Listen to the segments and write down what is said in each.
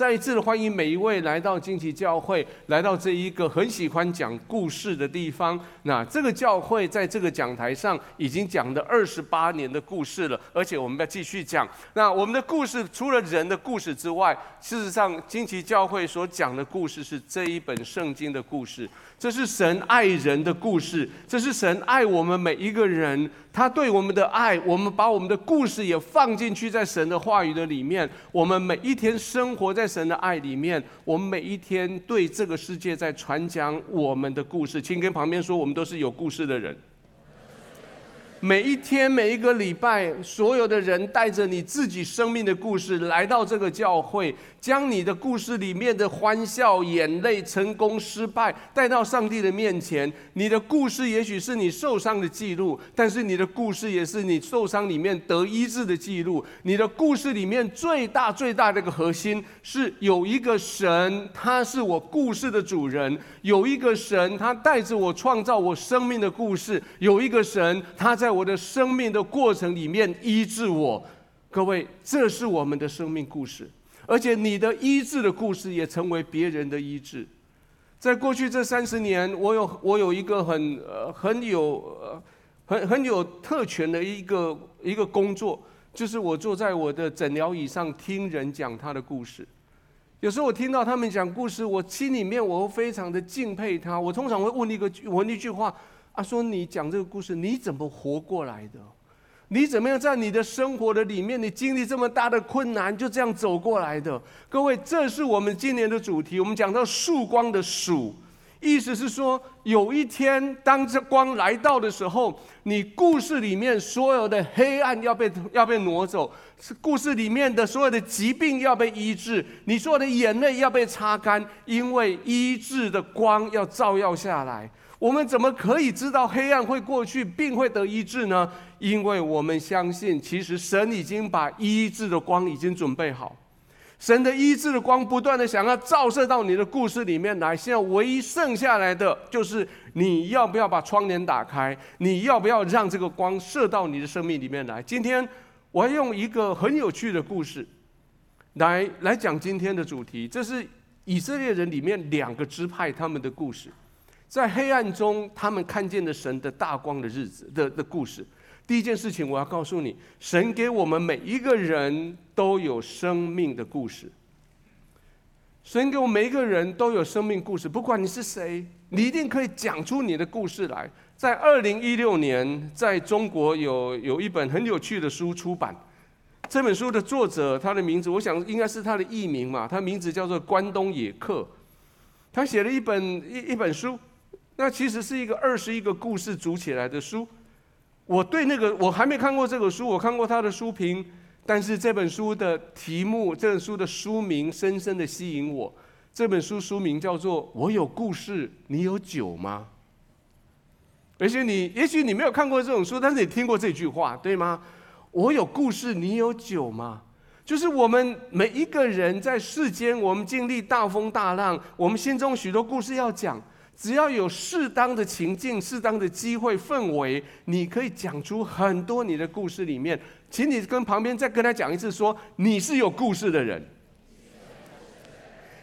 再一次的欢迎每一位来到惊奇教会，来到这一个很喜欢讲故事的地方。那这个教会在这个讲台上已经讲了二十八年的故事了，而且我们要继续讲。那我们的故事除了人的故事之外，事实上惊奇教会所讲的故事是这一本圣经的故事。这是神爱人的故事，这是神爱我们每一个人。他对我们的爱，我们把我们的故事也放进去在神的话语的里面。我们每一天生活在神的爱里面，我们每一天对这个世界在传讲我们的故事。请跟旁边说，我们都是有故事的人。每一天，每一个礼拜，所有的人带着你自己生命的故事来到这个教会。将你的故事里面的欢笑、眼泪、成功、失败带到上帝的面前。你的故事也许是你受伤的记录，但是你的故事也是你受伤里面得医治的记录。你的故事里面最大最大的一个核心是有一个神，他是我故事的主人；有一个神，他带着我创造我生命的故事；有一个神，他在我的生命的过程里面医治我。各位，这是我们的生命故事。而且你的医治的故事也成为别人的医治。在过去这三十年，我有我有一个很呃很有很很有特权的一个一个工作，就是我坐在我的诊疗椅上听人讲他的故事。有时候我听到他们讲故事，我心里面我会非常的敬佩他。我通常会问一个问一句话啊，说你讲这个故事你怎么活过来的？你怎么样在你的生活的里面，你经历这么大的困难，就这样走过来的？各位，这是我们今年的主题。我们讲到曙光的曙，意思是说，有一天当这光来到的时候，你故事里面所有的黑暗要被要被挪走，是故事里面的所有的疾病要被医治，你所有的眼泪要被擦干，因为医治的光要照耀下来。我们怎么可以知道黑暗会过去，病会得医治呢？因为我们相信，其实神已经把医治的光已经准备好，神的医治的光不断的想要照射到你的故事里面来。现在唯一剩下来的就是你要不要把窗帘打开，你要不要让这个光射到你的生命里面来？今天我要用一个很有趣的故事来来讲今天的主题，这是以色列人里面两个支派他们的故事。在黑暗中，他们看见了神的大光的日子的的故事。第一件事情，我要告诉你，神给我们每一个人都有生命的故事。神给我们每一个人都有生命故事，不管你是谁，你一定可以讲出你的故事来。在二零一六年，在中国有有一本很有趣的书出版。这本书的作者，他的名字，我想应该是他的艺名嘛，他名字叫做关东野客。他写了一本一一本书。那其实是一个二十一个故事组起来的书。我对那个我还没看过这个书，我看过他的书评，但是这本书的题目，这本书的书名深深的吸引我。这本书书名叫做《我有故事，你有酒吗？》而且你也许你没有看过这种书，但是你听过这句话，对吗？我有故事，你有酒吗？就是我们每一个人在世间，我们经历大风大浪，我们心中许多故事要讲。只要有适当的情境、适当的机会、氛围，你可以讲出很多你的故事里面。请你跟旁边再跟他讲一次说，你是有故事的人。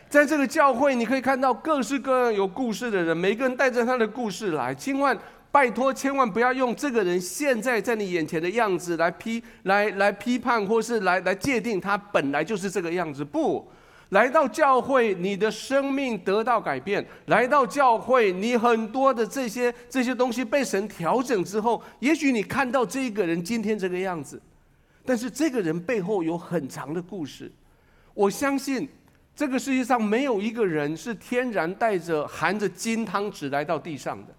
在这个教会，你可以看到各式各样有故事的人，每个人带着他的故事来。千万拜托，千万不要用这个人现在在你眼前的样子来批、来来批判，或是来来界定他本来就是这个样子。不。来到教会，你的生命得到改变；来到教会，你很多的这些这些东西被神调整之后，也许你看到这个人今天这个样子，但是这个人背后有很长的故事。我相信，这个世界上没有一个人是天然带着含着金汤匙来到地上的。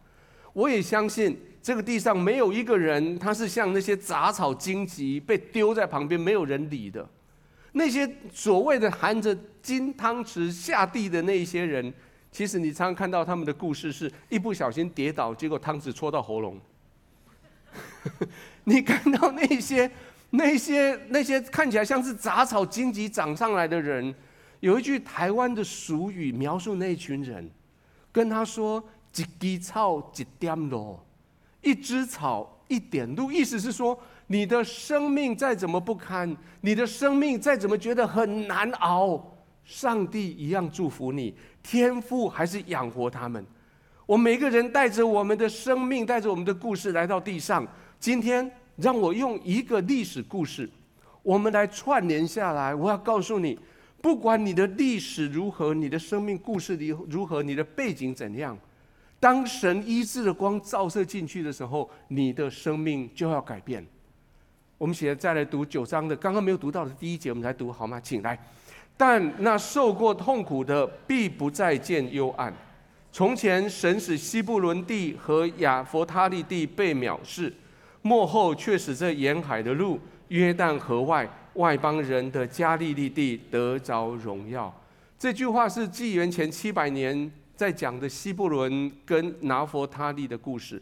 我也相信，这个地上没有一个人他是像那些杂草荆棘被丢在旁边没有人理的。那些所谓的含着金汤匙下地的那些人，其实你常常看到他们的故事，是一不小心跌倒，结果汤匙戳到喉咙。你看到那些那些那些看起来像是杂草荆棘长上来的人，有一句台湾的俗语描述那一群人，跟他说：“一枝草，一点露，一枝草，一点路。”意思是说。你的生命再怎么不堪，你的生命再怎么觉得很难熬，上帝一样祝福你，天父还是养活他们。我每个人带着我们的生命，带着我们的故事来到地上。今天，让我用一个历史故事，我们来串联下来。我要告诉你，不管你的历史如何，你的生命故事里如何，你的背景怎样，当神医治的光照射进去的时候，你的生命就要改变。我们现在再来读九章的，刚刚没有读到的第一节，我们来读好吗？请来。但那受过痛苦的，必不再见幽暗。从前神使西布伦地和亚弗他利地被藐视，末后却使这沿海的路、约旦河外外邦人的加利利地得着荣耀。这句话是纪元前七百年在讲的西布伦跟拿弗他利的故事。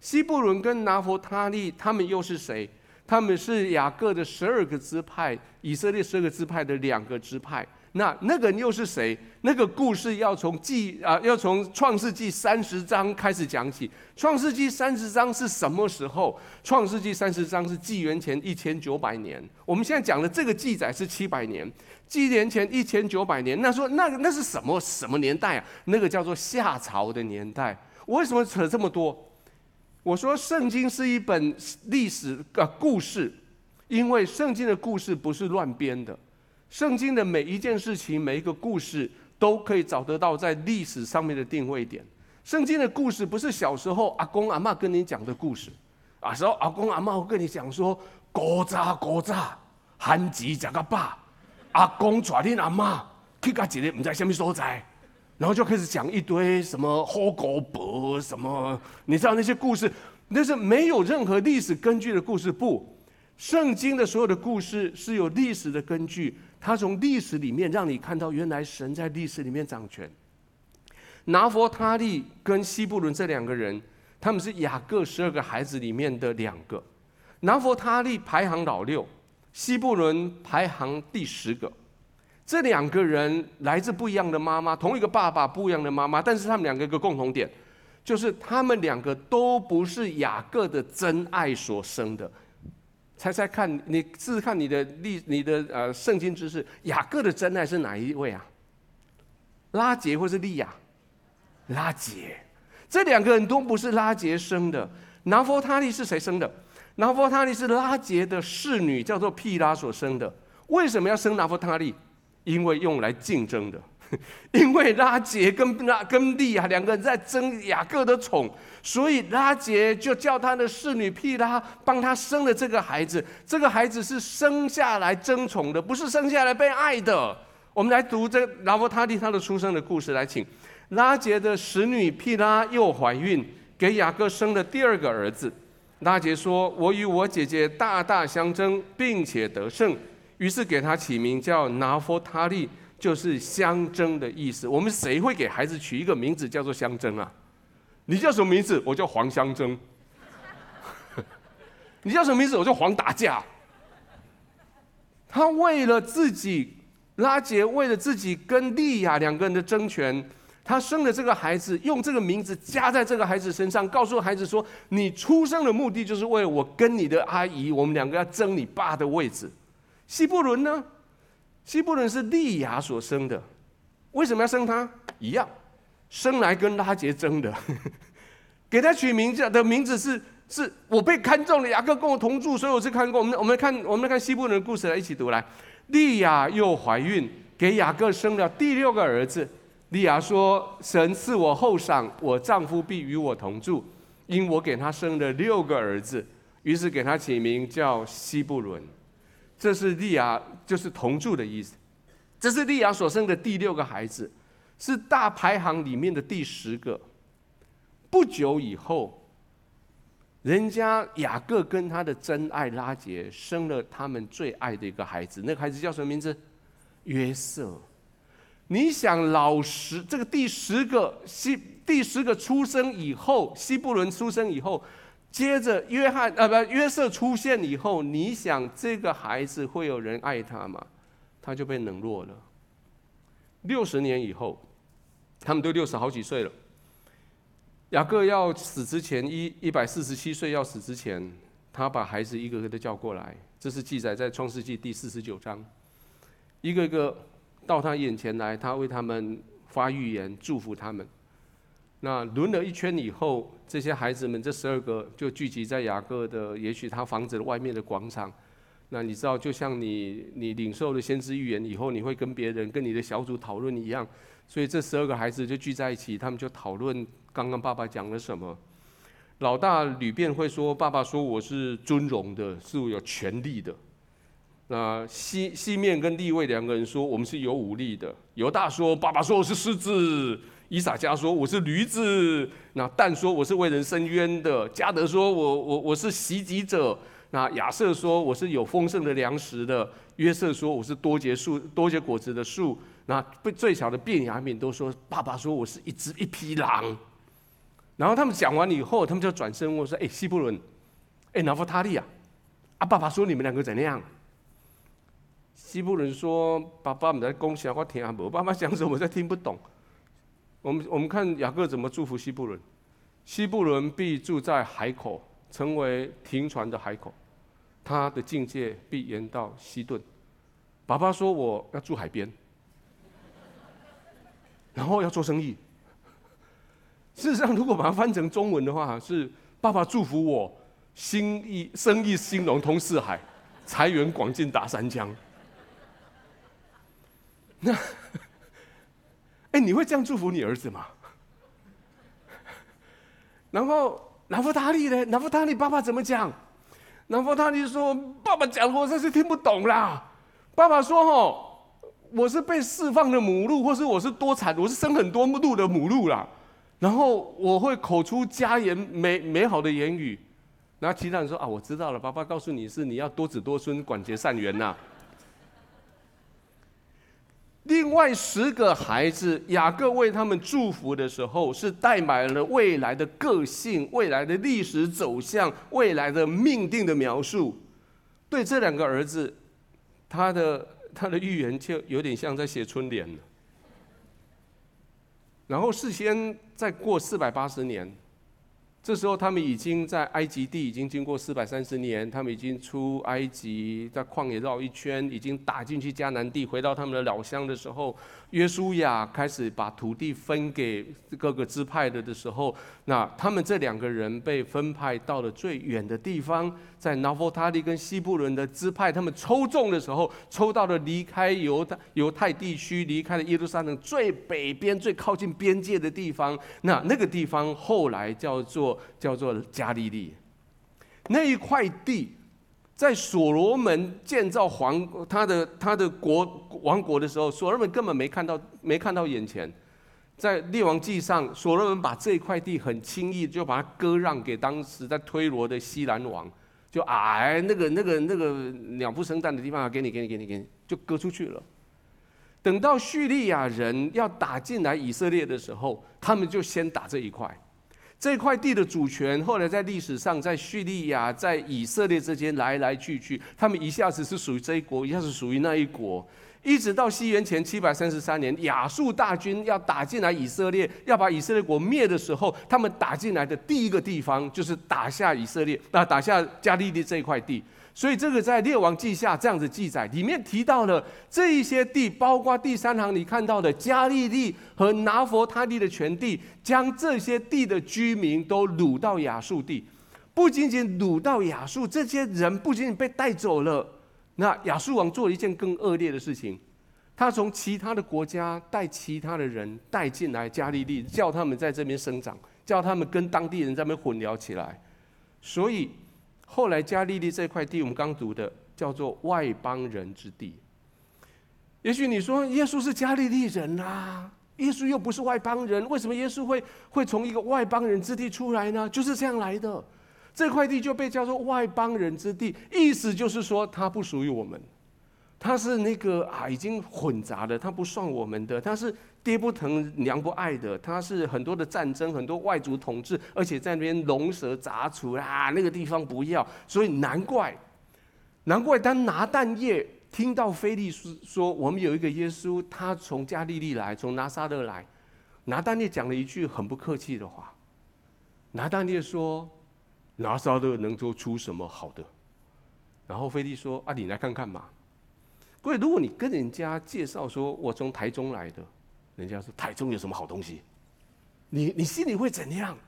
西布伦跟拿弗他利，他们又是谁？他们是雅各的十二个支派，以色列十二个支派的两个支派。那那个又是谁？那个故事要从记啊，要从创世纪三十章开始讲起。创世纪三十章是什么时候？创世纪三十章是纪元前一千九百年。我们现在讲的这个记载是七百年，纪年前一千九百年。那说那那是什么什么年代啊？那个叫做夏朝的年代。我为什么扯这么多？我说，圣经是一本历史的故事，因为圣经的故事不是乱编的。圣经的每一件事情、每一个故事，都可以找得到在历史上面的定位点。圣经的故事不是小时候阿公阿妈跟你讲的故事，啊，时候阿公阿妈会跟你讲说，古早古早，番薯食个爸，阿公带恁阿嬷去到一个唔知什么所在。然后就开始讲一堆什么好狗伯什么，你知道那些故事，那是没有任何历史根据的故事。不，圣经的所有的故事是有历史的根据，它从历史里面让你看到原来神在历史里面掌权。拿弗他利跟西布伦这两个人，他们是雅各十二个孩子里面的两个。拿弗他利排行老六，西布伦排行第十个。这两个人来自不一样的妈妈，同一个爸爸，不一样的妈妈，但是他们两个一个共同点，就是他们两个都不是雅各的真爱所生的。猜猜看，你试试看你的历，你的呃圣经知识，雅各的真爱是哪一位啊？拉杰或是利亚？拉杰。这两个人都不是拉杰生的。拿弗他利是谁生的？拿弗他利是拉杰的侍女，叫做毗拉所生的。为什么要生拿弗他利？因为用来竞争的，因为拉杰跟拉跟利亚两个人在争雅各的宠，所以拉杰就叫他的侍女毗拉帮他生了这个孩子。这个孩子是生下来争宠的，不是生下来被爱的。我们来读这拿弗他利他的出生的故事，来请拉杰的使女毗拉又怀孕，给雅各生了第二个儿子。拉杰说：“我与我姐姐大大相争，并且得胜。”于是给他起名叫拿佛他利，就是相争的意思。我们谁会给孩子取一个名字叫做相争啊？你叫什么名字？我叫黄相争。你叫什么名字？我叫黄打架。他为了自己，拉杰为了自己跟利亚两个人的争权，他生了这个孩子，用这个名字加在这个孩子身上，告诉孩子说：“你出生的目的就是为了我跟你的阿姨，我们两个要争你爸的位置。”西布伦呢？西布伦是利亚所生的，为什么要生他？一样，生来跟拉结争的，给他取名字的名字是是我被看中了，雅各跟我同住，所以我是看过。我们我们看我们来看西布伦的故事来一起读来。利亚又怀孕，给雅各生了第六个儿子。利亚说：“神赐我后赏，我丈夫必与我同住，因我给他生了六个儿子。”于是给他起名叫西布伦。这是利亚，就是同住的意思。这是利亚所生的第六个孩子，是大排行里面的第十个。不久以后，人家雅各跟他的真爱拉结生了他们最爱的一个孩子，那个孩子叫什么名字？约瑟。你想，老十这个第十个西第十个出生以后，西布伦出生以后。接着约翰啊，不，约瑟出现以后，你想这个孩子会有人爱他吗？他就被冷落了。六十年以后，他们都六十好几岁了。雅各要死之前，一一百四十七岁要死之前，他把孩子一个个的叫过来，这是记载在创世纪第四十九章，一个一个到他眼前来，他为他们发预言，祝福他们。那轮了一圈以后，这些孩子们这十二个就聚集在雅各的，也许他房子的外面的广场。那你知道，就像你你领受了先知预言以后，你会跟别人跟你的小组讨论一样。所以这十二个孩子就聚在一起，他们就讨论刚刚爸爸讲了什么。老大吕便会说：“爸爸说我是尊荣的，是有权力的。”那西西面跟利未两个人说：“我们是有武力的。”犹大说：“爸爸说我是狮子。”以撒加说：“我是驴子。”那但说：“我是为人伸冤的。”加德说：“我我我是袭击者。”那亚瑟说：“我是有丰盛的粮食的。”约瑟说：“我是多结树、多结果子的树。”那被最小的便雅悯都说：“爸爸说我是一只一匹狼。”然后他们讲完以后，他们就转身问说：“哎，西布伦，哎，拿弗他利啊，啊，爸爸说你们两个怎样？”西布伦说：“爸爸，你在恭喜我听阿伯，爸爸讲什么我在听不懂。”我们我们看雅各怎么祝福西布伦：“西布伦必住在海口。”成为停船的海口，他的境界必延到西顿。爸爸说我要住海边，然后要做生意。事实上，如果把它翻成中文的话，是爸爸祝福我，生意生意兴隆通四海，财源广进达三江。那，哎，你会这样祝福你儿子吗？然后。拿弗他利呢？拿弗他利爸爸怎么讲？拿弗他利说：“爸爸讲我真是听不懂啦。爸爸说：‘哦，我是被释放的母鹿，或是我是多产，我是生很多鹿的母鹿啦。’然后我会口出佳言，美美好的言语。然后其他人说：‘啊，我知道了。’爸爸告诉你是你要多子多孙，广结善缘呐。”另外十个孩子，雅各为他们祝福的时候，是带满了未来的个性、未来的历史走向、未来的命定的描述。对这两个儿子，他的他的预言就有点像在写春联。然后事先再过四百八十年。这时候，他们已经在埃及地已经经过四百三十年，他们已经出埃及，在旷野绕一圈，已经打进去迦南地，回到他们的老乡的时候，约书亚开始把土地分给各个支派的的时候，那他们这两个人被分派到了最远的地方，在拿弗他利跟西布伦的支派，他们抽中的时候，抽到了离开犹太犹太地区，离开了耶路撒冷最北边、最靠近边界的地方，那那个地方后来叫做。叫做加利利，那一块地，在所罗门建造皇他的他的国王国的时候，所罗门根本没看到没看到眼前，在列王记上，所罗门把这一块地很轻易就把它割让给当时在推罗的西兰王，就哎那个那个那个鸟不生蛋的地方，给你给你给你给你，就割出去了。等到叙利亚人要打进来以色列的时候，他们就先打这一块。这块地的主权，后来在历史上，在叙利亚、在以色列之间来来去去，他们一下子是属于这一国，一下子属于那一国，一直到西元前七百三十三年，亚述大军要打进来以色列，要把以色列国灭的时候，他们打进来的第一个地方就是打下以色列，那打下加利利这一块地。所以这个在列王记下这样子记载，里面提到了这一些地，包括第三行你看到的加利利和拿佛他利的全地，将这些地的居民都掳到亚述地。不仅仅掳到亚述，这些人不仅仅被带走了，那亚述王做了一件更恶劣的事情，他从其他的国家带其他的人带进来加利利，叫他们在这边生长，叫他们跟当地人在那边混聊起来，所以。后来加利利这块地，我们刚读的叫做外邦人之地。也许你说耶稣是加利利人啊，耶稣又不是外邦人，为什么耶稣会会从一个外邦人之地出来呢？就是这样来的。这块地就被叫做外邦人之地，意思就是说它不属于我们，它是那个啊已经混杂的，它不算我们的，它是。爹不疼娘不爱的，他是很多的战争，很多外族统治，而且在那边龙蛇杂处啊，那个地方不要，所以难怪，难怪当拿但业听到腓力说，我们有一个耶稣，他从加利利来，从拿撒勒来，拿但业讲了一句很不客气的话，拿但业说，拿撒勒能做出什么好的？然后腓力说啊，你来看看嘛。各位，如果你跟人家介绍说我从台中来的，人家说台中有什么好东西，你你心里会怎样？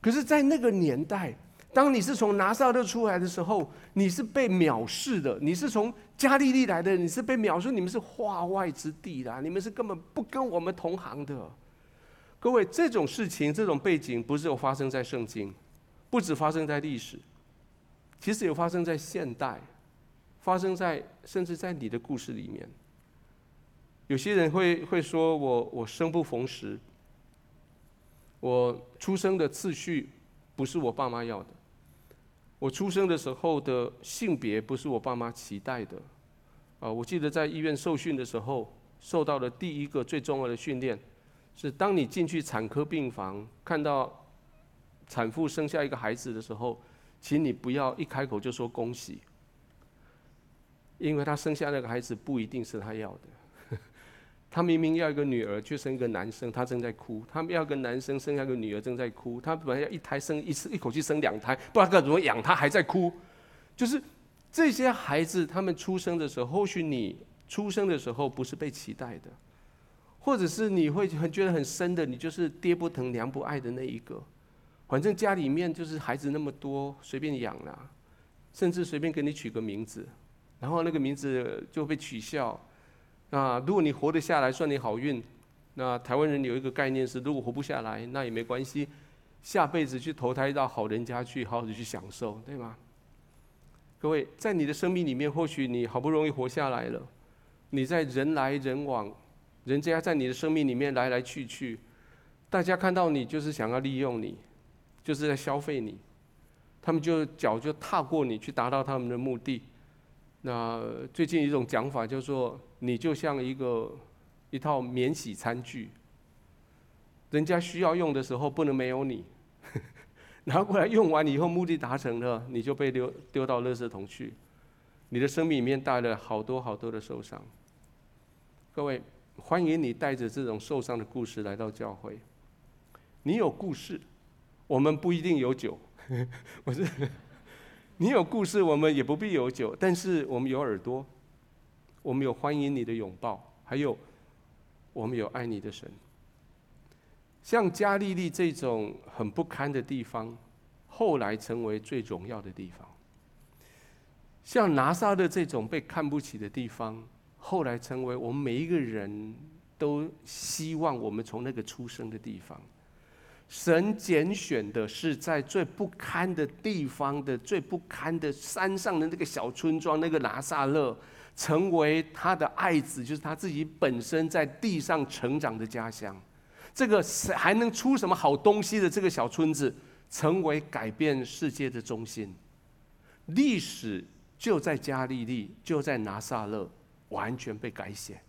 可是，在那个年代，当你是从拿撒勒出来的时候，你是被藐视的；你是从加利利来的，你是被藐视，你们是化外之地的，你们是根本不跟我们同行的。各位，这种事情、这种背景，不是有发生在圣经，不止发生在历史，其实有发生在现代，发生在甚至在你的故事里面。有些人会会说我我生不逢时。我出生的次序不是我爸妈要的，我出生的时候的性别不是我爸妈期待的，啊，我记得在医院受训的时候，受到的第一个最重要的训练，是当你进去产科病房，看到产妇生下一个孩子的时候，请你不要一开口就说恭喜，因为她生下那个孩子不一定是她要的。他明明要一个女儿，却生一个男生，他正在哭；他们要一个男生，生下个女儿，正在哭。他本来要一胎生一次，一口气生两胎，不知道该怎么养，他还在哭。就是这些孩子，他们出生的时候，或许你出生的时候不是被期待的，或者是你会很觉得很深的，你就是爹不疼娘不爱的那一个。反正家里面就是孩子那么多，随便养啦，甚至随便给你取个名字，然后那个名字就被取笑。那如果你活得下来，算你好运。那台湾人有一个概念是，如果活不下来，那也没关系，下辈子去投胎到好人家去，好好的去享受，对吗？各位，在你的生命里面，或许你好不容易活下来了，你在人来人往，人家在你的生命里面来来去去，大家看到你就是想要利用你，就是在消费你，他们就脚就踏过你去达到他们的目的。那最近一种讲法叫做，你就像一个一套免洗餐具，人家需要用的时候不能没有你，拿过来用完以后目的达成了，你就被丢丢到垃圾桶去，你的生命里面带了好多好多的受伤。各位，欢迎你带着这种受伤的故事来到教会。你有故事，我们不一定有酒，我是。你有故事，我们也不必有酒，但是我们有耳朵，我们有欢迎你的拥抱，还有我们有爱你的神。像加利利这种很不堪的地方，后来成为最荣耀的地方；像拿撒勒这种被看不起的地方，后来成为我们每一个人都希望我们从那个出生的地方。神拣选的是在最不堪的地方的最不堪的山上的那个小村庄，那个拿撒勒，成为他的爱子，就是他自己本身在地上成长的家乡。这个还能出什么好东西的这个小村子，成为改变世界的中心。历史就在加利利，就在拿撒勒，完全被改写。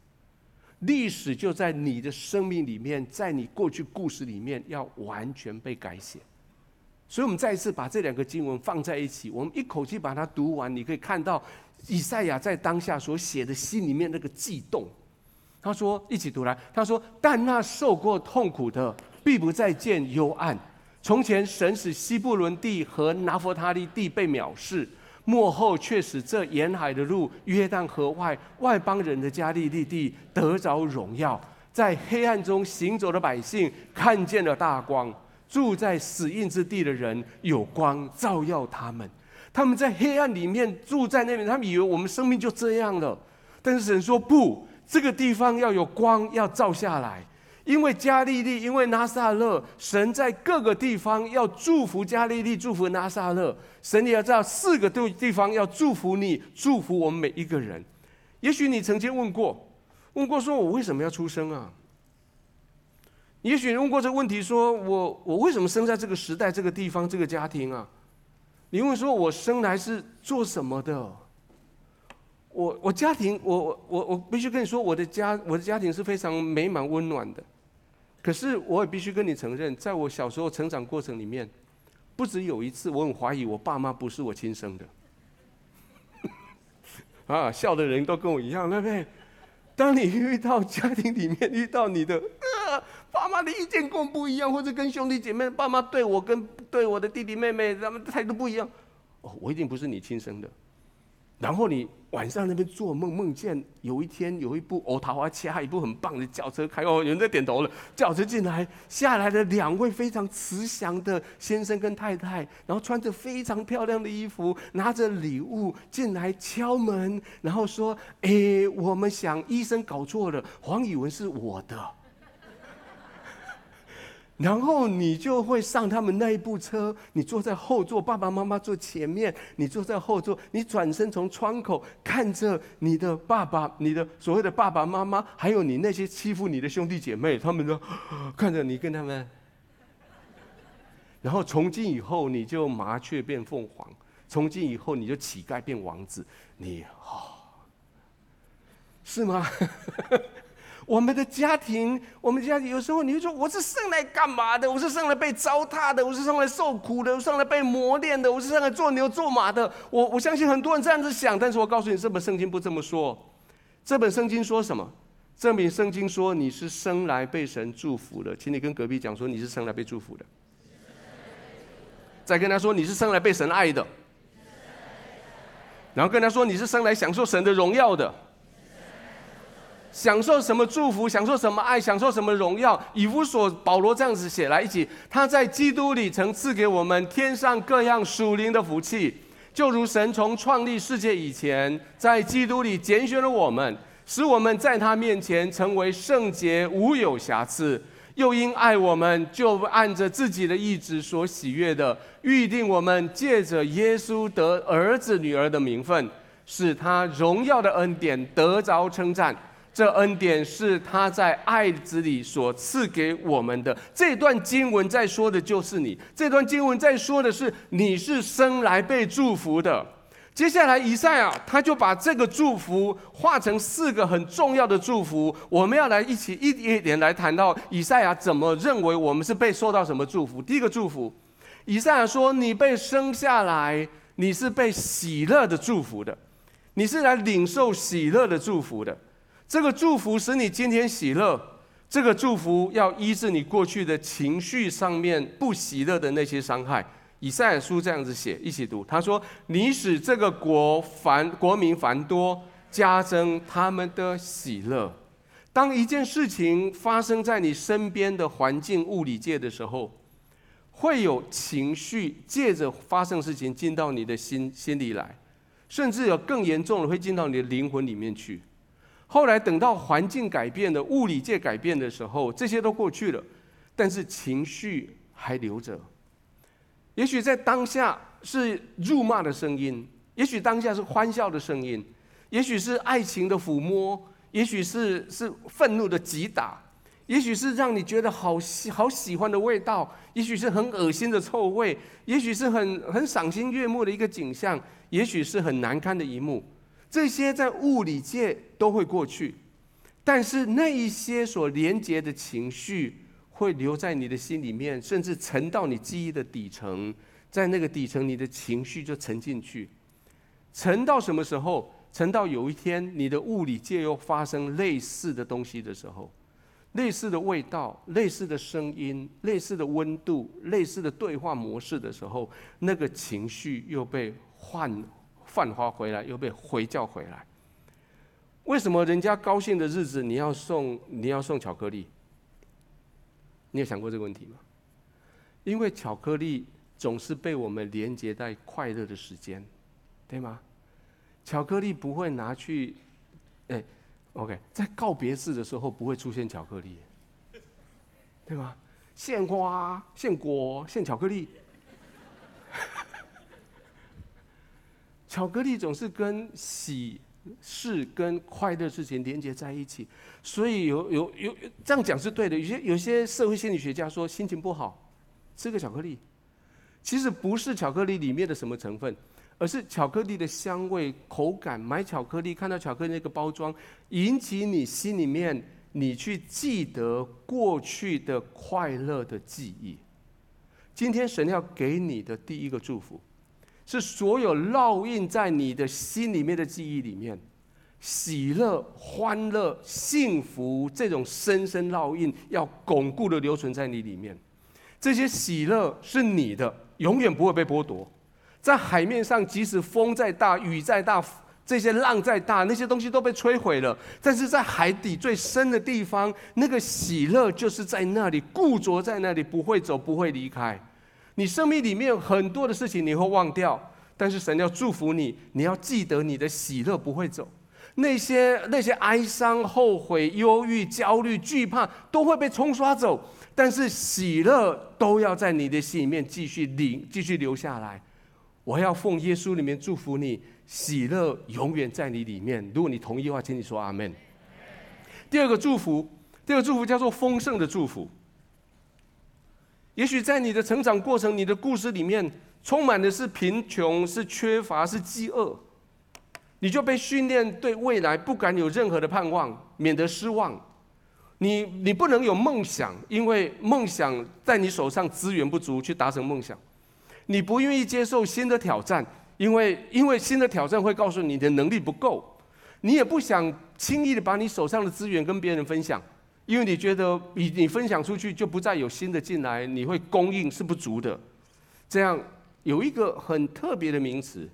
历史就在你的生命里面，在你过去故事里面，要完全被改写。所以，我们再一次把这两个经文放在一起，我们一口气把它读完。你可以看到以赛亚在当下所写的心里面那个悸动。他说：“一起读来。”他说：“但那受过痛苦的，必不再见幽暗。从前，神使西布伦地和拿弗他利地被藐视。”末后却使这沿海的路、约旦河外外邦人的加利利地得着荣耀，在黑暗中行走的百姓看见了大光，住在死荫之地的人有光照耀他们。他们在黑暗里面住在那边，他们以为我们生命就这样了，但是神说不，这个地方要有光要照下来。因为加利利，因为拿撒勒，神在各个地方要祝福加利利，祝福拿撒勒。神也要知道四个地地方要祝福你，祝福我们每一个人。也许你曾经问过，问过说我为什么要出生啊？也许你问过这个问题，说我我为什么生在这个时代、这个地方、这个家庭啊？你问说我生来是做什么的？我我家庭，我我我我必须跟你说，我的家我的家庭是非常美满温暖的。可是我也必须跟你承认，在我小时候成长过程里面，不止有一次，我很怀疑我爸妈不是我亲生的。啊，笑的人都跟我一样，对不对？当你遇到家庭里面遇到你的，妈的意见跟我不一样，或者跟兄弟姐妹爸妈对我跟对我的弟弟妹妹他们态度不一样，哦，我一定不是你亲生的。然后你晚上那边做梦，梦见有一天有一部欧桃花恰一部很棒的轿车开哦，有人在点头了。轿车进来，下来的两位非常慈祥的先生跟太太，然后穿着非常漂亮的衣服，拿着礼物进来敲门，然后说：“哎，我们想医生搞错了，黄以文是我的。”然后你就会上他们那一部车，你坐在后座，爸爸妈妈坐前面，你坐在后座，你转身从窗口看着你的爸爸、你的所谓的爸爸妈妈，还有你那些欺负你的兄弟姐妹，他们都 看着你跟他们。然后从今以后，你就麻雀变凤凰；从今以后，你就乞丐变王子。你哦，是吗？我们的家庭，我们家庭有时候你会说，我是生来干嘛的？我是生来被糟蹋的，我是生来受苦的，我是生来被磨练的，我是生来做牛做马的。我我相信很多人这样子想，但是我告诉你，这本圣经不这么说。这本圣经说什么？这本圣经说你是生来被神祝福的，请你跟隔壁讲说你是生来被祝福的。再跟他说你是生来被神爱的，然后跟他说你是生来享受神的荣耀的。享受什么祝福？享受什么爱？享受什么荣耀？以弗所保罗这样子写来一起，他在基督里曾赐给我们天上各样属灵的福气，就如神从创立世界以前，在基督里拣选了我们，使我们在他面前成为圣洁，无有瑕疵。又因爱我们，就按着自己的意志所喜悦的，预定我们借着耶稣得儿子女儿的名分，使他荣耀的恩典得着称赞。这恩典是他在爱子里所赐给我们的。这段经文在说的就是你。这段经文在说的是你是生来被祝福的。接下来，以赛亚他就把这个祝福化成四个很重要的祝福。我们要来一起一点一点来谈到以赛亚怎么认为我们是被受到什么祝福。第一个祝福，以赛亚说：“你被生下来，你是被喜乐的祝福的，你是来领受喜乐的祝福的。”这个祝福使你今天喜乐，这个祝福要医治你过去的情绪上面不喜乐的那些伤害。以赛亚书这样子写，一起读。他说：“你使这个国繁国民繁多，加增他们的喜乐。”当一件事情发生在你身边的环境物理界的时候，会有情绪借着发生事情进到你的心心里来，甚至有更严重的会进到你的灵魂里面去。后来等到环境改变了，物理界改变的时候，这些都过去了，但是情绪还留着。也许在当下是辱骂的声音，也许当下是欢笑的声音，也许是爱情的抚摸，也许是是愤怒的击打，也许是让你觉得好喜好喜欢的味道，也许是很恶心的臭味，也许是很很赏心悦目的一个景象，也许是很难堪的一幕。这些在物理界都会过去，但是那一些所连接的情绪会留在你的心里面，甚至沉到你记忆的底层，在那个底层，你的情绪就沉进去。沉到什么时候？沉到有一天，你的物理界又发生类似的东西的时候，类似的味道、类似的声音、类似的温度、类似的对话模式的时候，那个情绪又被换。焕发回来，又被回叫回来。为什么人家高兴的日子你要送你要送巧克力？你有想过这个问题吗？因为巧克力总是被我们连接在快乐的时间，对吗？巧克力不会拿去，哎，OK，在告别式的时候不会出现巧克力，对吗？献花、献果、献巧克力。巧克力总是跟喜事、跟快乐事情连接在一起，所以有有有这样讲是对的。有些有些社会心理学家说，心情不好，吃个巧克力，其实不是巧克力里面的什么成分，而是巧克力的香味、口感。买巧克力看到巧克力那个包装，引起你心里面，你去记得过去的快乐的记忆。今天神要给你的第一个祝福。是所有烙印在你的心里面的记忆里面，喜乐、欢乐、幸福这种深深烙印，要巩固的留存在你里面。这些喜乐是你的，永远不会被剥夺。在海面上，即使风再大、雨再大、这些浪再大，那些东西都被摧毁了。但是在海底最深的地方，那个喜乐就是在那里固着在那里，不会走，不会离开。你生命里面很多的事情你会忘掉，但是神要祝福你，你要记得你的喜乐不会走。那些那些哀伤、后悔、忧郁、焦虑、惧怕都会被冲刷走，但是喜乐都要在你的心里面继续领、继续留下来。我要奉耶稣里面祝福你。喜乐永远在你里面。如果你同意的话，请你说阿门。第二个祝福，第二个祝福叫做丰盛的祝福。也许在你的成长过程，你的故事里面充满的是贫穷、是缺乏、是饥饿，你就被训练对未来不敢有任何的盼望，免得失望。你你不能有梦想，因为梦想在你手上资源不足去达成梦想。你不愿意接受新的挑战。因为，因为新的挑战会告诉你的能力不够，你也不想轻易的把你手上的资源跟别人分享，因为你觉得你你分享出去就不再有新的进来，你会供应是不足的。这样有一个很特别的名词，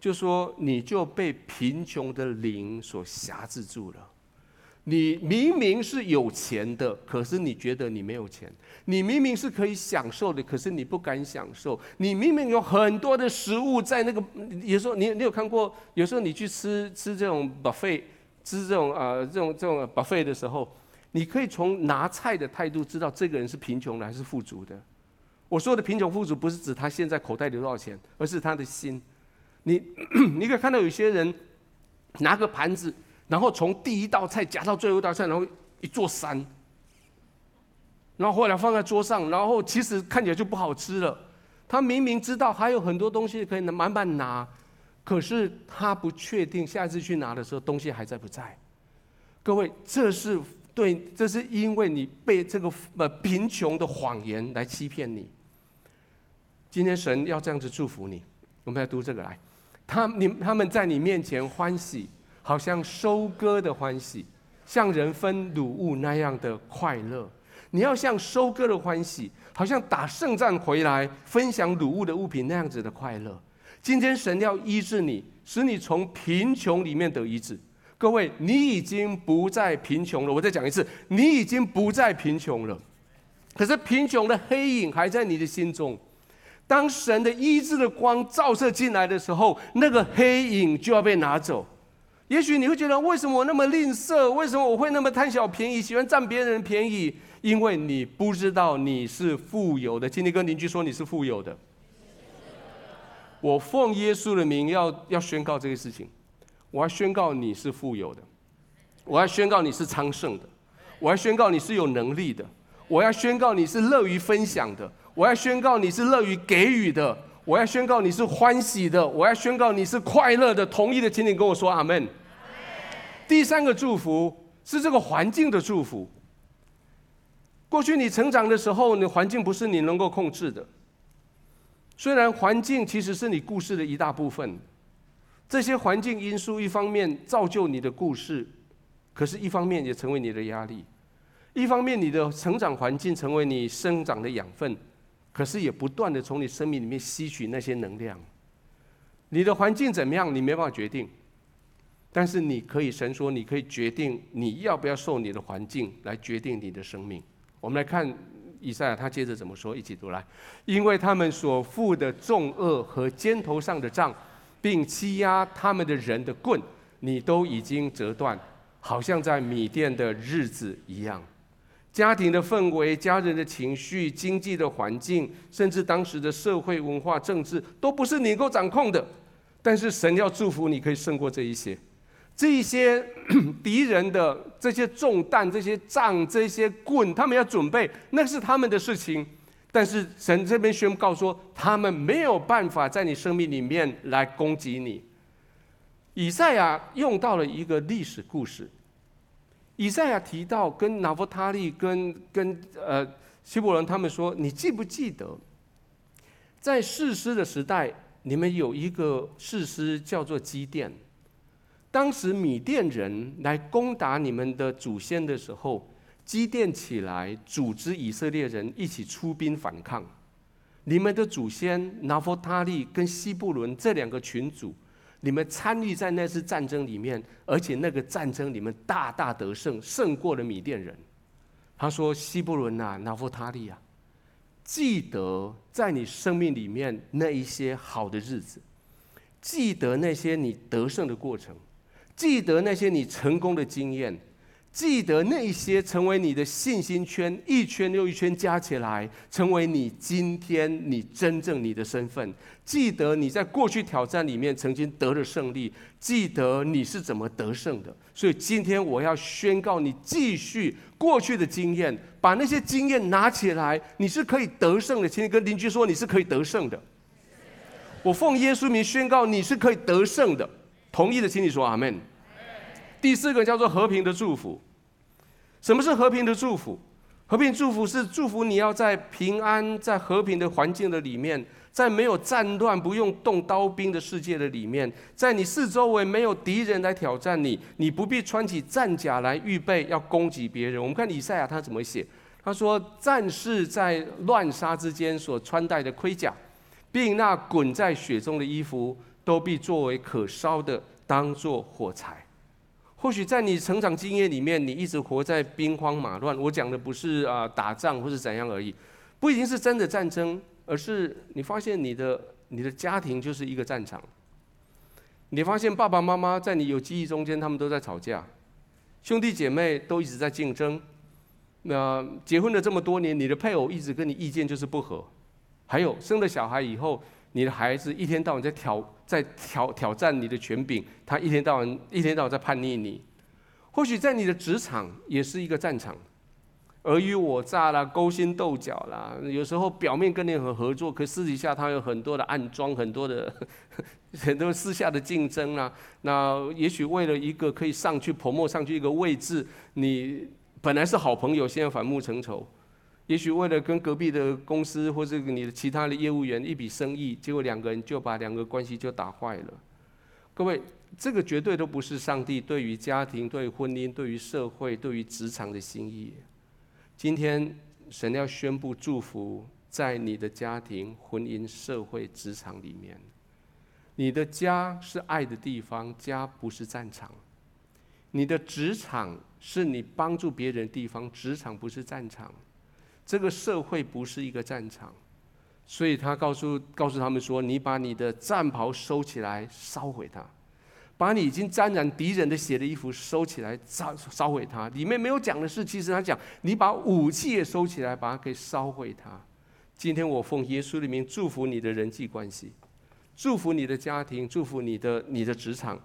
就说你就被贫穷的灵所辖制住了。你明明是有钱的，可是你觉得你没有钱。你明明是可以享受的，可是你不敢享受。你明明有很多的食物在那个，有时候你你有看过，有时候你去吃吃这种 buffet，吃这种啊这种这种 buffet 的时候，你可以从拿菜的态度知道这个人是贫穷的还是富足的。我说的贫穷富足不是指他现在口袋里多少钱，而是他的心。你 你可以看到有些人拿个盘子。然后从第一道菜夹到最后一道菜，然后一座山，然后后来放在桌上，然后其实看起来就不好吃了。他明明知道还有很多东西可以慢慢拿，可是他不确定下一次去拿的时候东西还在不在。各位，这是对，这是因为你被这个呃贫穷的谎言来欺骗你。今天神要这样子祝福你，我们来读这个来，他你他们在你面前欢喜。好像收割的欢喜，像人分掳物那样的快乐。你要像收割的欢喜，好像打胜仗回来分享掳物的物品那样子的快乐。今天神要医治你，使你从贫穷里面得医治。各位，你已经不再贫穷了。我再讲一次，你已经不再贫穷了。可是贫穷的黑影还在你的心中。当神的医治的光照射进来的时候，那个黑影就要被拿走。也许你会觉得，为什么我那么吝啬？为什么我会那么贪小便宜，喜欢占别人便宜？因为你不知道你是富有的。请你跟邻居说你是富有的。我奉耶稣的名要要宣告这个事情，我要宣告你是富有的，我要宣告你是昌盛的，我要宣告你是有能力的，我要宣告你是乐于分享的，我要宣告你是乐于给予的，我要宣告你是欢喜的，我要宣告你是快乐的。同意的，请你跟我说阿门。第三个祝福是这个环境的祝福。过去你成长的时候，你环境不是你能够控制的。虽然环境其实是你故事的一大部分，这些环境因素一方面造就你的故事，可是一方面也成为你的压力。一方面你的成长环境成为你生长的养分，可是也不断的从你生命里面吸取那些能量。你的环境怎么样，你没办法决定。但是你可以，神说你可以决定你要不要受你的环境来决定你的生命。我们来看以赛亚，他接着怎么说？一起读来，因为他们所负的重轭和肩头上的杖，并欺压他们的人的棍，你都已经折断，好像在米甸的日子一样。家庭的氛围、家人的情绪、经济的环境，甚至当时的社会文化、政治，都不是你能够掌控的。但是神要祝福你，可以胜过这一些。这一些敌人的这些重担、这些杖、这些棍，他们要准备，那是他们的事情。但是神这边宣告说，他们没有办法在你生命里面来攻击你。以赛亚用到了一个历史故事。以赛亚提到跟拿弗他利、跟跟呃希伯伦他们说，你记不记得，在士师的时代，你们有一个士师叫做基甸。当时米甸人来攻打你们的祖先的时候，积淀起来组织以色列人一起出兵反抗。你们的祖先拿弗他利跟西布伦这两个群组，你们参与在那次战争里面，而且那个战争你们大大得胜，胜过了米甸人。他说：“西布伦啊，拿弗他利啊，记得在你生命里面那一些好的日子，记得那些你得胜的过程，记得那些你成功的经验。”记得那些成为你的信心圈，一圈又一圈加起来，成为你今天你真正你的身份。记得你在过去挑战里面曾经得了胜利，记得你是怎么得胜的。所以今天我要宣告你继续过去的经验，把那些经验拿起来，你是可以得胜的。请你跟邻居说你是可以得胜的。我奉耶稣名宣告你是可以得胜的。同意的，请你说阿门。第四个叫做和平的祝福。什么是和平的祝福？和平祝福是祝福你要在平安、在和平的环境的里面，在没有战乱、不用动刀兵的世界的里面，在你四周围没有敌人来挑战你，你不必穿起战甲来预备要攻击别人。我们看以赛亚他怎么写？他说：“战士在乱杀之间所穿戴的盔甲，并那滚在雪中的衣服，都必作为可烧的，当作火柴。”或许在你成长经验里面，你一直活在兵荒马乱。我讲的不是啊打仗或是怎样而已，不一定是真的战争，而是你发现你的你的家庭就是一个战场。你发现爸爸妈妈在你有记忆中间，他们都在吵架，兄弟姐妹都一直在竞争。那结婚了这么多年，你的配偶一直跟你意见就是不合。还有生了小孩以后。你的孩子一天到晚在挑在挑挑战你的权柄，他一天到晚一天到晚在叛逆你。或许在你的职场也是一个战场，尔虞我诈啦，勾心斗角啦。有时候表面跟你很合作，可私底下他有很多的暗桩，很多的 很多私下的竞争啦。那也许为了一个可以上去泼墨上去一个位置，你本来是好朋友，现在反目成仇。也许为了跟隔壁的公司或者你的其他的业务员一笔生意，结果两个人就把两个关系就打坏了。各位，这个绝对都不是上帝对于家庭、对于婚姻、对于社会、对于职场的心意。今天神要宣布祝福在你的家庭、婚姻、社会、职场里面。你的家是爱的地方，家不是战场。你的职场是你帮助别人的地方，职场不是战场。这个社会不是一个战场，所以他告诉告诉他们说：“你把你的战袍收起来，烧毁它；把你已经沾染敌人的血的衣服收起来，烧烧毁它。”里面没有讲的是，其实他讲：“你把武器也收起来，把它给烧毁它。”今天我奉耶稣的名祝福你的人际关系，祝福你的家庭，祝福你的你的职场，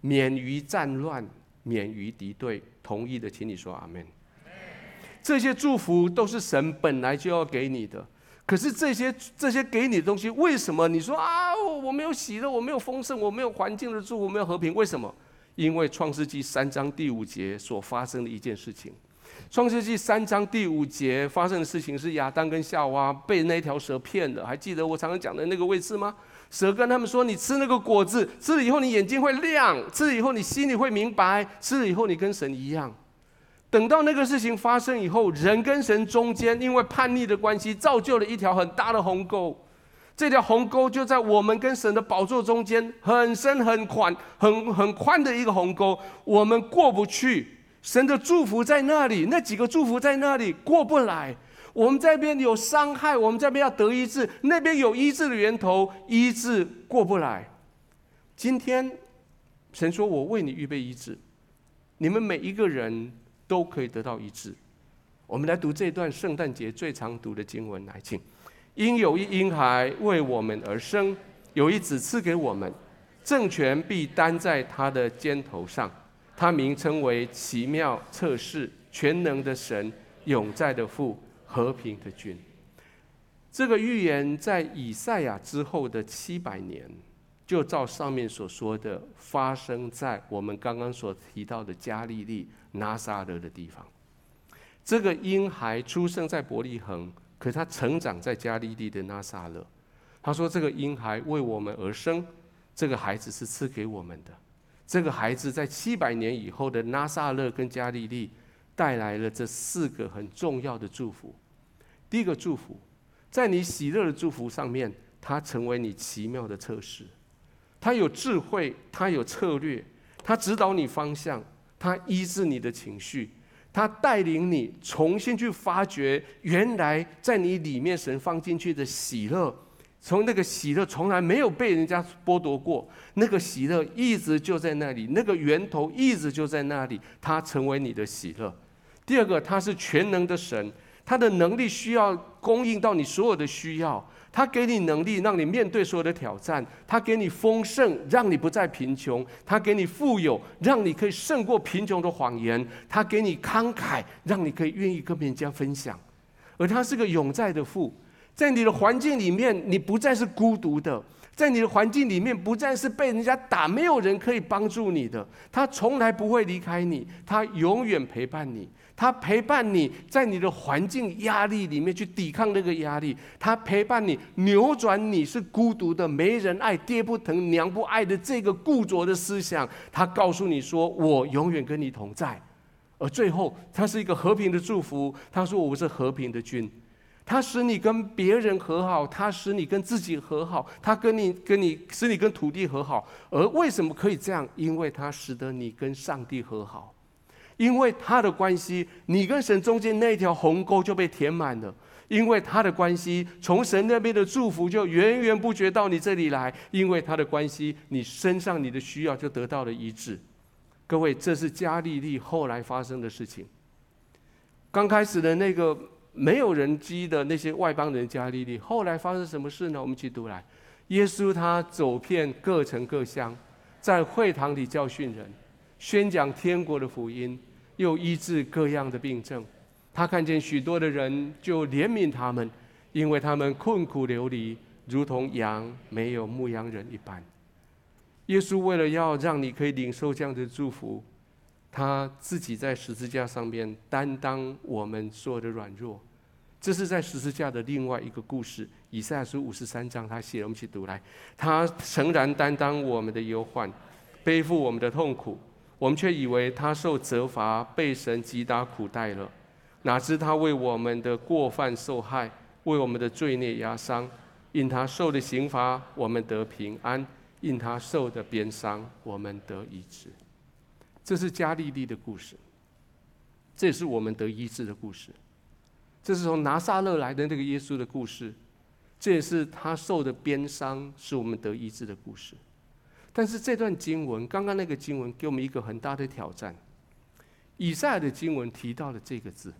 免于战乱，免于敌对。同意的，请你说阿门。这些祝福都是神本来就要给你的，可是这些这些给你的东西，为什么你说啊，我没有喜乐，我没有丰盛，我没有环境的祝福，没有和平？为什么？因为创世纪三章第五节所发生的一件事情。创世纪三章第五节发生的事情是亚当跟夏娃被那条蛇骗了。还记得我常常讲的那个位置吗？蛇跟他们说：“你吃那个果子，吃了以后你眼睛会亮，吃了以后你心里会明白，吃了以后你跟神一样。”等到那个事情发生以后，人跟神中间因为叛逆的关系，造就了一条很大的鸿沟。这条鸿沟就在我们跟神的宝座中间，很深、很宽、很很宽的一个鸿沟，我们过不去。神的祝福在那里，那几个祝福在那里过不来。我们这边有伤害，我们这边要得医治，那边有医治的源头，医治过不来。今天神说：“我为你预备医治，你们每一个人。”都可以得到医治。我们来读这段圣诞节最常读的经文，来，请。因有一婴孩为我们而生，有一子赐给我们，政权必担在他的肩头上。他名称为奇妙、测试、全能的神、永在的父、和平的君。这个预言在以赛亚之后的七百年，就照上面所说的，发生在我们刚刚所提到的加利利。拿撒勒的地方，这个婴孩出生在伯利恒，可他成长在加利利的拿撒勒。他说：“这个婴孩为我们而生，这个孩子是赐给我们的。这个孩子在七百年以后的拿撒勒跟加利利，带来了这四个很重要的祝福。第一个祝福，在你喜乐的祝福上面，他成为你奇妙的测试。他有智慧，他有策略，他指导你方向，他医治你的情绪，他带领你重新去发掘原来在你里面神放进去的喜乐。从那个喜乐从来没有被人家剥夺过，那个喜乐一直就在那里，那个源头一直就在那里，它成为你的喜乐。第二个，他是全能的神，他的能力需要供应到你所有的需要，他给你能力让你面对所有的挑战，他给你丰盛让你不再贫穷，他给你富有让你可以胜过贫穷的谎言，他给你慷慨让你可以愿意跟别人家分享，而他是个永在的父。在你的环境里面，你不再是孤独的；在你的环境里面，不再是被人家打，没有人可以帮助你的。他从来不会离开你，他永远陪伴你。他陪伴你在你的环境压力里面去抵抗那个压力，他陪伴你扭转你是孤独的、没人爱、爹不疼、娘不爱的这个固着的思想。他告诉你说：“我永远跟你同在。”而最后，他是一个和平的祝福。他说：“我是和平的君。”他使你跟别人和好，他使你跟自己和好，他跟你跟你使你跟土地和好。而为什么可以这样？因为他使得你跟上帝和好，因为他的关系，你跟神中间那条鸿沟就被填满了。因为他的关系，从神那边的祝福就源源不绝到你这里来。因为他的关系，你身上你的需要就得到了医治。各位，这是加利利后来发生的事情。刚开始的那个。没有人机的那些外邦人加利利，后来发生什么事呢？我们一起读来。耶稣他走遍各城各乡，在会堂里教训人，宣讲天国的福音，又医治各样的病症。他看见许多的人，就怜悯他们，因为他们困苦流离，如同羊没有牧羊人一般。耶稣为了要让你可以领受这样的祝福。他自己在十字架上面担当我们所有的软弱，这是在十字架的另外一个故事。以赛亚书五十三章，他写了，我们一起读来。他诚然担当我们的忧患，背负我们的痛苦，我们却以为他受责罚，被神击打苦待了。哪知他为我们的过犯受害，为我们的罪孽压伤。因他受的刑罚，我们得平安；因他受的鞭伤，我们得医治。这是加利利的故事，这也是我们得医治的故事。这是从拿撒勒来的那个耶稣的故事，这也是他受的鞭伤，是我们得医治的故事。但是这段经文，刚刚那个经文给我们一个很大的挑战。以赛亚的经文提到了这个字，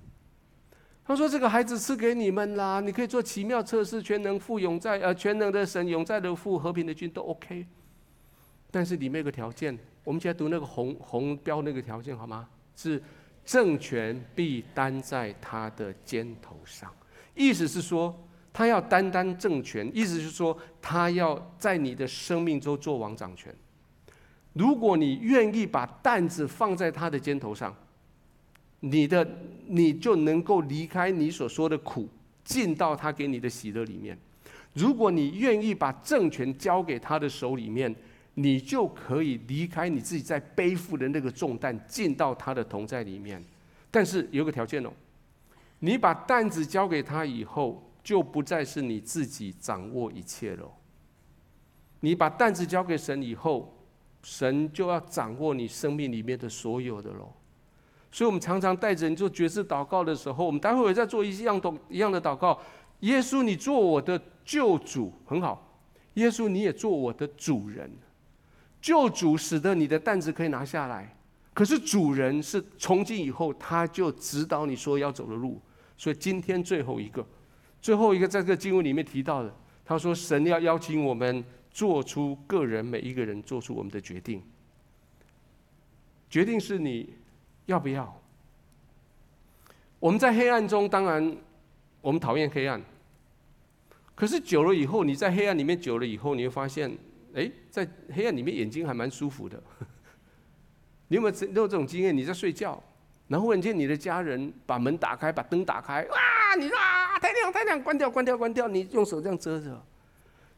他说：“这个孩子赐给你们啦，你可以做奇妙测试，全能父永在，呃，全能的神永在的父，和平的君都 OK。但是里面有个条件。”我们现在读那个红红标那个条件好吗？是政权必担在他的肩头上，意思是说他要担当政权，意思是说他要在你的生命中做王掌权。如果你愿意把担子放在他的肩头上，你的你就能够离开你所说的苦，进到他给你的喜乐里面。如果你愿意把政权交给他的手里面。你就可以离开你自己在背负的那个重担，进到他的同在里面。但是有个条件哦，你把担子交给他以后，就不再是你自己掌握一切了。你把担子交给神以后，神就要掌握你生命里面的所有的喽。所以，我们常常带着你做决志祷告的时候，我们待会儿再做一样祷一样的祷告。耶稣，你做我的救主，很好。耶稣，你也做我的主人。救主使得你的担子可以拿下来，可是主人是从今以后他就指导你说要走的路。所以今天最后一个，最后一个在这个经文里面提到的，他说神要邀请我们做出个人每一个人做出我们的决定，决定是你要不要。我们在黑暗中，当然我们讨厌黑暗，可是久了以后，你在黑暗里面久了以后，你会发现。哎，在黑暗里面，眼睛还蛮舒服的。你有没有这这种经验？你在睡觉，然后忽然间你的家人把门打开，把灯打开，哇！你说啊，太亮太亮，关掉关掉关掉，你用手这样遮着。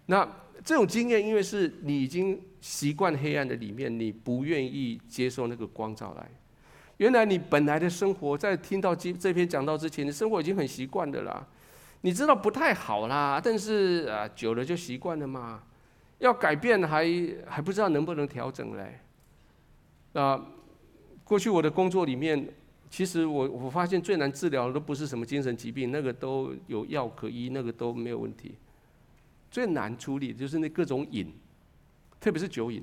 那这种经验，因为是你已经习惯黑暗的里面，你不愿意接受那个光照来。原来你本来的生活，在听到这这篇讲道之前，你生活已经很习惯的啦。你知道不太好啦，但是啊，久了就习惯了嘛。要改变还还不知道能不能调整嘞。啊，过去我的工作里面，其实我我发现最难治疗的都不是什么精神疾病，那个都有药可医，那个都没有问题。最难处理就是那各种瘾，特别是酒瘾，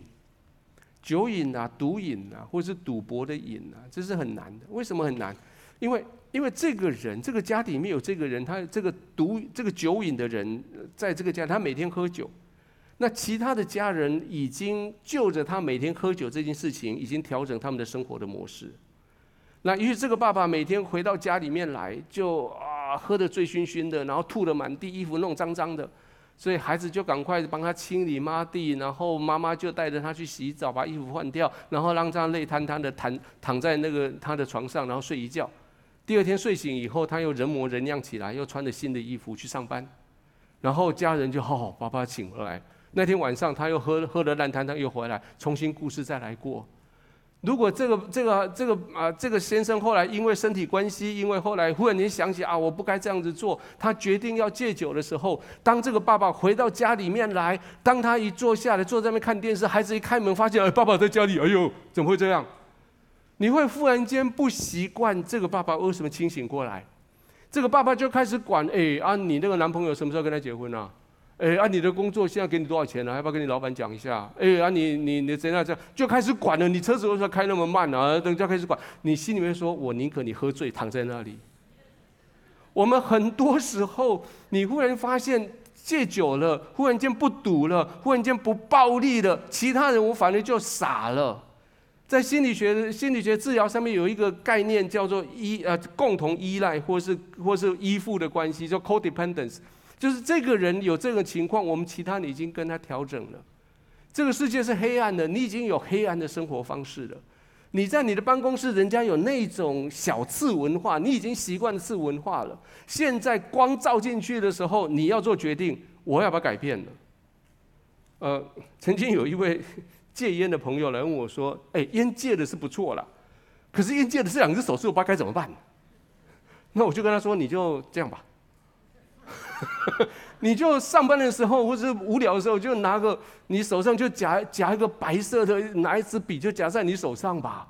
酒瘾啊、毒瘾啊，或者是赌博的瘾啊，这是很难的。为什么很难？因为因为这个人，这个家里面有这个人，他这个毒这个酒瘾的人，在这个家，他每天喝酒，那其他的家人已经就着他每天喝酒这件事情，已经调整他们的生活的模式。那于是这个爸爸每天回到家里面来，就啊喝得醉醺醺的，然后吐得满地，衣服弄脏脏的。所以孩子就赶快帮他清理抹地，然后妈妈就带着他去洗澡，把衣服换掉，然后让他累瘫瘫的躺躺在那个他的床上，然后睡一觉。第二天睡醒以后，他又人模人样起来，又穿着新的衣服去上班。然后家人就好好把他请回来。那天晚上他又喝喝得烂摊摊，又回来，重新故事再来过。如果这个这个这个啊，这个先生后来因为身体关系，因为后来忽然间想起啊，我不该这样子做，他决定要戒酒的时候，当这个爸爸回到家里面来，当他一坐下来坐在那边看电视，孩子一开门发现，哎，爸爸在家里，哎呦，怎么会这样？你会忽然间不习惯这个爸爸为什么清醒过来？这个爸爸就开始管，哎啊，你那个男朋友什么时候跟他结婚啊？哎，按、啊、你的工作现在给你多少钱呢、啊？要不要跟你老板讲一下？哎，啊你你你怎样这样就开始管了？你车子为什么开那么慢啊？等下开始管，你心里面说，我宁可你喝醉躺在那里。我们很多时候，你忽然发现戒酒了，忽然间不赌了，忽然间不暴力了，其他人我反而就傻了。在心理学心理学治疗上面有一个概念叫做依呃共同依赖或是或是依附的关系，叫 codependence。就是这个人有这个情况，我们其他人已经跟他调整了。这个世界是黑暗的，你已经有黑暗的生活方式了。你在你的办公室，人家有那种小次文化，你已经习惯次文化了。现在光照进去的时候，你要做决定，我要不要改变了？呃，曾经有一位戒烟的朋友来问我说：“哎，烟戒的是不错了，可是烟戒的这两只手是我不知道该怎么办？”那我就跟他说：“你就这样吧。” 你就上班的时候，或者是无聊的时候，就拿个你手上就夹夹一个白色的，拿一支笔就夹在你手上吧。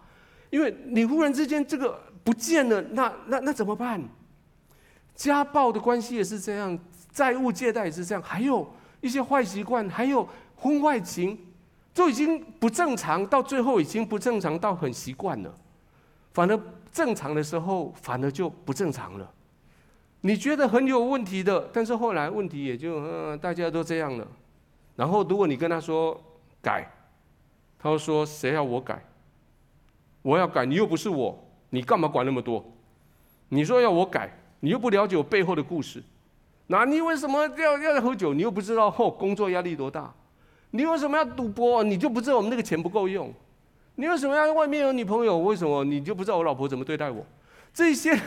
因为你忽然之间这个不见了，那那那怎么办？家暴的关系也是这样，债务借贷也是这样，还有一些坏习惯，还有婚外情，都已经不正常，到最后已经不正常到很习惯了。反而正常的时候，反而就不正常了。你觉得很有问题的，但是后来问题也就嗯，大家都这样了。然后如果你跟他说改，他说谁要我改？我要改，你又不是我，你干嘛管那么多？你说要我改，你又不了解我背后的故事。那你为什么要要喝酒？你又不知道后工作压力多大？你为什么要赌博？你就不知道我们那个钱不够用？你为什么要外面有女朋友？为什么你就不知道我老婆怎么对待我？这些。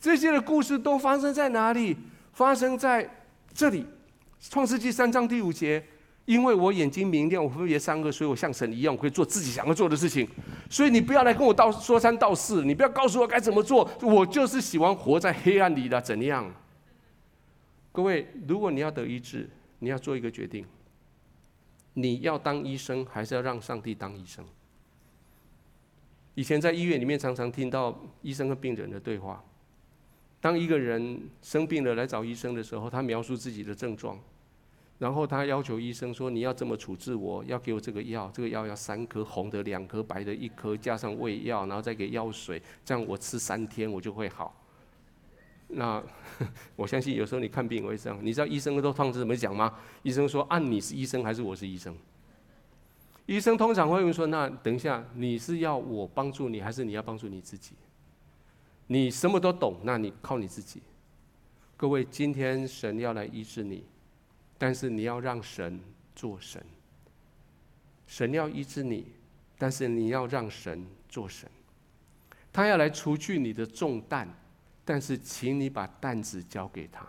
这些的故事都发生在哪里？发生在这里，《创世纪》三章第五节。因为我眼睛明亮，我分别三个，所以我像神一样，我可以做自己想要做的事情。所以你不要来跟我道说三道四，你不要告诉我该怎么做。我就是喜欢活在黑暗里的，怎样？各位，如果你要得医治，你要做一个决定：你要当医生，还是要让上帝当医生？以前在医院里面，常常听到医生和病人的对话。当一个人生病了来找医生的时候，他描述自己的症状，然后他要求医生说：“你要这么处置我，要给我这个药，这个药要三颗红的，两颗白的，一颗加上胃药，然后再给药水，这样我吃三天我就会好。”那 我相信有时候你看病也会这样，你知道医生都通常怎么讲吗？医生说：“按你是医生还是我是医生？”医生通常会问说：“那等一下，你是要我帮助你，还是你要帮助你自己？”你什么都懂，那你靠你自己。各位，今天神要来医治你，但是你要让神做神。神要医治你，但是你要让神做神。他要来除去你的重担，但是请你把担子交给他。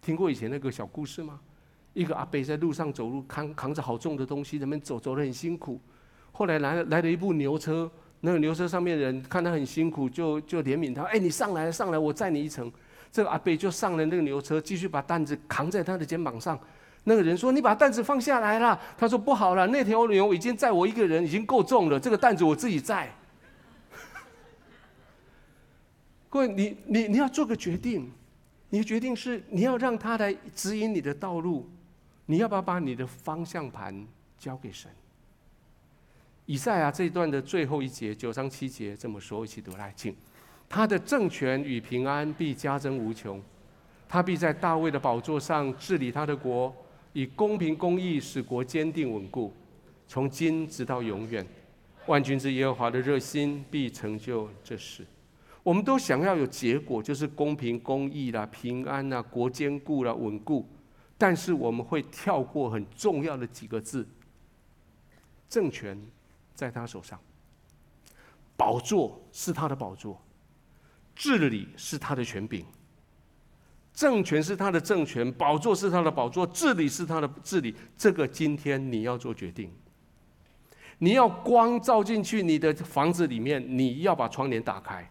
听过以前那个小故事吗？一个阿伯在路上走路，扛扛着好重的东西，人们走走得很辛苦。后来来了来了一部牛车。那个牛车上面的人看他很辛苦，就就怜悯他。哎，你上来，上来，我载你一程。这个阿伯就上了那个牛车，继续把担子扛在他的肩膀上。那个人说：“你把担子放下来了。”他说：“不好了，那条牛已经载我一个人，已经够重了。这个担子我自己载。”各位，你你你要做个决定，你的决定是你要让他来指引你的道路，你要不要把你的方向盘交给神？以赛亚这一段的最后一节九章七节这么说，一起读来，请。他的政权与平安必加增无穷，他必在大卫的宝座上治理他的国。以公平公义使国坚定稳固，从今直到永远。万军之耶和华的热心必成就这事。我们都想要有结果，就是公平公义啦、平安啦、国坚固啦、稳固。但是我们会跳过很重要的几个字：政权在他手上，宝座是他的宝座，治理是他的权柄。政权是他的政权，宝座是他的宝座，治理是他的治理。这个今天你要做决定，你要光照进去你的房子里面，你要把窗帘打开，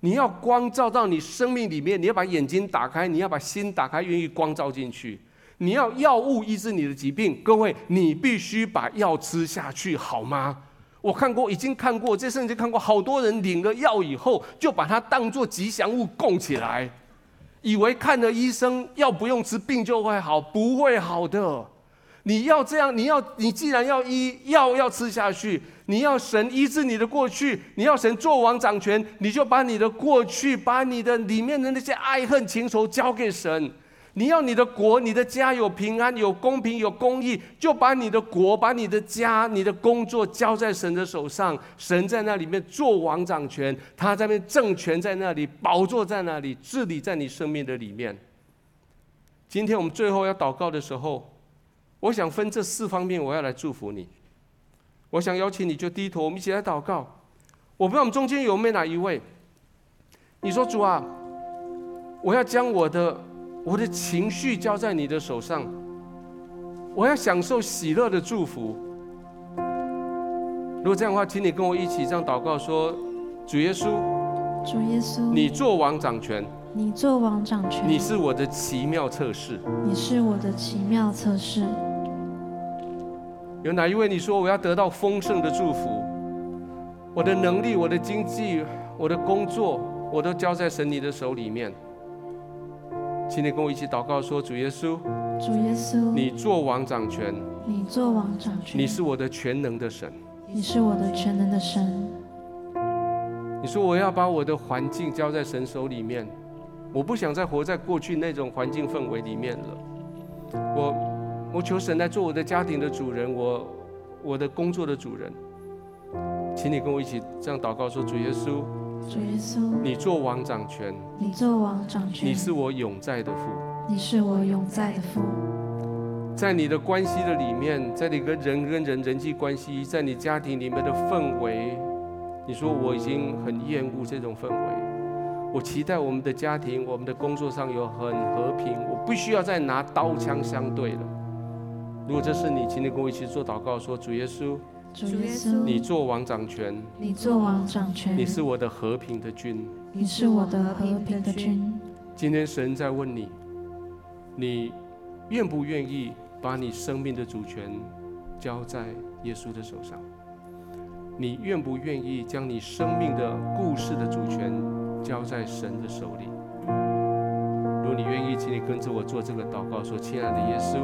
你要光照到你生命里面，你要把眼睛打开，你要把心打开，愿意光照进去。你要药物医治你的疾病，各位，你必须把药吃下去，好吗？我看过，已经看过，这甚至看过好多人领了药以后，就把它当作吉祥物供起来。以为看了医生，药不用吃，病就会好，不会好的。你要这样，你要你既然要医，药要吃下去，你要神医治你的过去，你要神做王掌权，你就把你的过去，把你的里面的那些爱恨情仇交给神。你要你的国、你的家有平安、有公平、有公义，就把你的国、把你的家、你的工作交在神的手上。神在那里面做王掌权，他在那边政权在那里，宝座在那里，治理在你生命的里面。今天我们最后要祷告的时候，我想分这四方面，我要来祝福你。我想邀请你就低头，我们一起来祷告。我不知道我们中间有没有哪一位，你说主啊，我要将我的。我的情绪交在你的手上，我要享受喜乐的祝福。如果这样的话，请你跟我一起这样祷告说：主耶稣，主耶稣，你做王掌权，你做王掌权，你是我的奇妙测试，你是我的奇妙测试。有哪一位你说我要得到丰盛的祝福？我的能力、我的经济、我的工作，我都交在神你的手里面。请你跟我一起祷告，说：“主耶稣，主耶稣，你做王掌权，你做王掌权，你是我的全能的神，你是我的全能的神。你说我要把我的环境交在神手里面，我不想再活在过去那种环境氛围里面了。我，我求神来做我的家庭的主人，我，我的工作的主人。请你跟我一起这样祷告，说：主耶稣。”主耶稣，你做王掌权，你做王掌权，你是我永在的父，你是我永在的父。在你的关系的里面，在你跟人跟人人际关系，在你家庭里面的氛围，你说我已经很厌恶这种氛围。我期待我们的家庭、我们的工作上有很和平，我不需要再拿刀枪相对了。如果这是你，请你跟我一起做祷告，说主耶稣。主耶稣，你做王掌权，你做王掌权，你是我的和平的君，你是我的和平的君。今天神在问你，你愿不愿意把你生命的主权交在耶稣的手上？你愿不愿意将你生命的故事的主权交在神的手里？你愿意，请你跟着我做这个祷告，说：“亲爱的耶稣，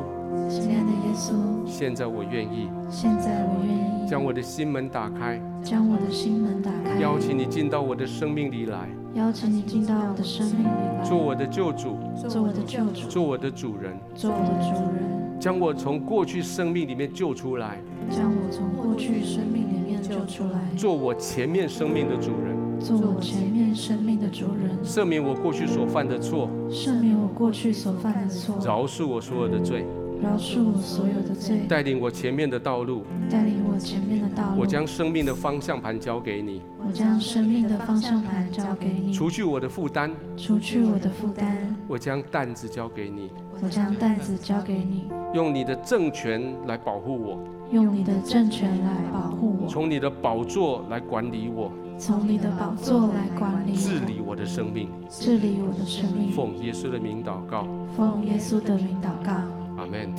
亲爱的耶稣，现在我愿意，现在我愿意将我的心门打开，将我的心门打开，邀请你进到我的生命里来，邀请你进到我的生命里来，做我的救主，做我的救主，做我的主人，做我的主人，将我从过去生命里面救出来，将我从过去生命里面救出来，做我前面生命的主人。做我前面生命的主人，赦免我过去所犯的错，赦免我过去所犯的错，饶恕我所有的罪，饶恕我所有的罪，带领我前面的道路，带领我前面的道路。我将生命的方向盘交给你，我将生命的方向盘交给你，除去我的负担，除去我的负担，我将担子交给你，我将担子交给你，用你的政权来保护我，用你的政权来保护我，从你的宝座来管理我。从你的宝座来管理，治理我的生命，治理我的生命。奉耶稣的名祷告，奉耶稣的名祷告。阿门。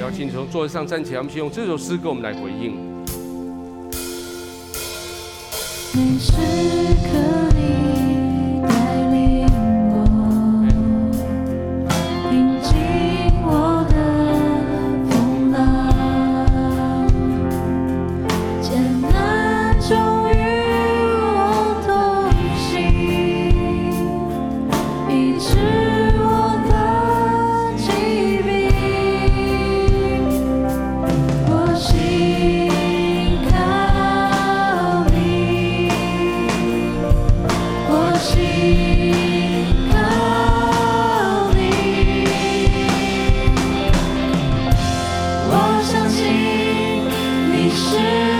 邀请你从座位上站起来，我们先用这首诗歌，我们来回应。每时刻是